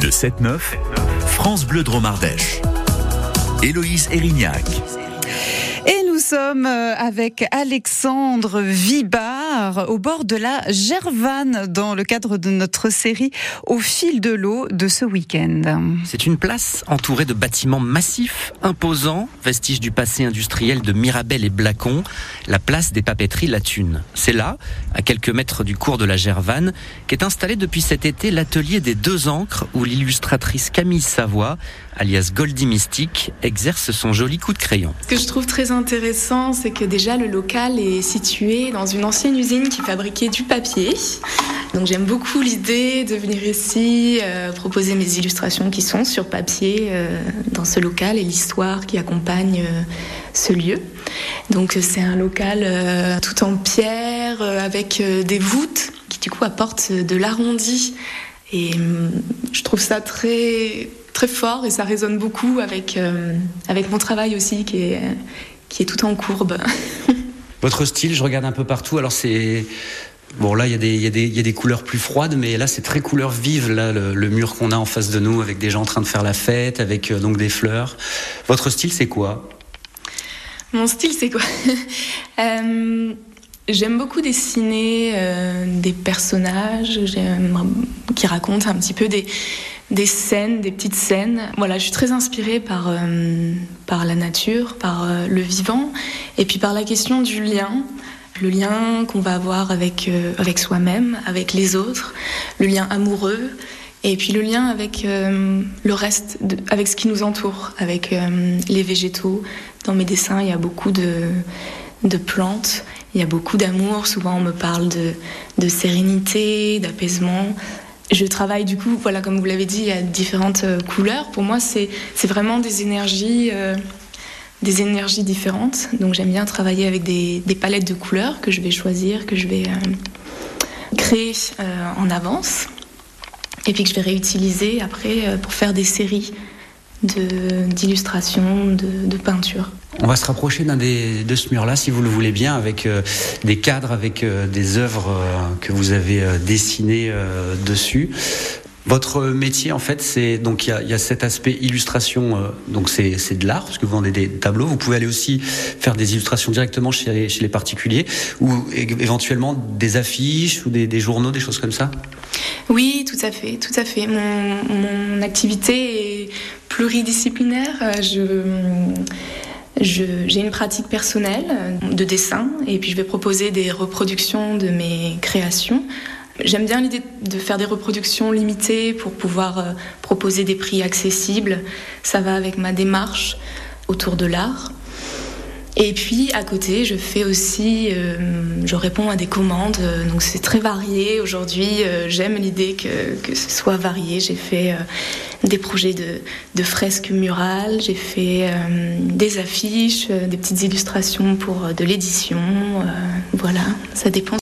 Le 7-9, France Bleu Dromardèche. Héloïse Erignac. Et nous sommes euh, avec Alexandre Au bord de la Gervanne dans le cadre de notre série Au fil de l'eau de ce week-end. C'est une place entourée de bâtiments massifs, imposants, vestiges du passé industriel de Mirabel et Blacon, la place des papeteries La Thune. C'est là, à quelques mètres du cours de la Gervanne, qu'est installé depuis cet été l'atelier des deux encres où l'illustratrice Camille Savoie, alias Goldie Mystique, exerce son joli coup de crayon. Ce que je trouve très intéressant, c'est que déjà le local est situé dans une ancienne usine qui fabriquait du papier. Donc j'aime beaucoup l'idée de venir ici euh, proposer mes illustrations qui sont sur papier euh, dans ce local et l'histoire qui accompagne euh, ce lieu. Donc c'est un local tout en pierre avec des voûtes qui du coup apportent de l'arrondi et hum, je trouve ça très très fort et ça résonne beaucoup avec avec mon travail aussi qui est qui est tout en courbe. Votre style, je regarde un peu partout, alors c'est... Bon là il y, a des- couleurs plus froides mais là c'est très couleur vive là le, mur qu'on a en face de nous avec des gens en train de faire la fête avec euh, donc des fleurs. Votre style c'est quoi? Mon style, c'est quoi? Euh, J'aime beaucoup dessiner euh, des personnages qui racontent un petit peu des, des scènes, des petites scènes. Voilà, je suis très inspirée par, euh, par la nature, par euh, le vivant, et puis par la question du lien. Le lien qu'on va avoir avec, euh, avec soi-même, avec les autres, le lien amoureux, et puis le lien avec le reste, avec ce qui nous entoure, avec les végétaux. Dans mes dessins, il y a beaucoup de, de plantes, il y a beaucoup d'amour. Souvent, on me parle de, de sérénité, d'apaisement. Je travaille du coup, voilà, comme vous l'avez dit, a différentes euh, couleurs. Pour moi, c'est vraiment des énergies, euh, des énergies différentes. Donc, j'aime bien travailler avec des, des palettes de couleurs que je vais choisir, que je vais euh, créer en avance et puis que je vais réutiliser après pour faire des séries de- d'illustrations, de, de peintures. On va se rapprocher d'un de ce mur-là, si vous le voulez bien, avec euh, des cadres, avec euh, des œuvres euh, que vous avez dessinées dessus. Votre métier, en fait, c'est donc il y y a cet aspect illustration, euh, donc c'est c'est de l'art parce que vous vendez des tableaux. Vous pouvez aller aussi faire des illustrations directement chez, chez les particuliers ou éventuellement des affiches ou des, des journaux, des choses comme ça. Oui, tout à fait, tout à fait. Mon, mon activité est pluridisciplinaire. Euh, j'ai une pratique personnelle de dessin et puis je vais proposer des reproductions de mes créations. J'aime bien l'idée de faire des reproductions limitées pour pouvoir euh, proposer des prix accessibles. Ça va avec ma démarche autour de l'art. Et puis à côté, je fais aussi, euh, je réponds à des commandes, donc c'est très varié. Aujourd'hui, euh, j'aime l'idée que, que ce soit varié. J'ai fait euh, des projets de, de fresques murales, j'ai fait des affiches, des petites illustrations pour de l'édition. voilà, ça dépend.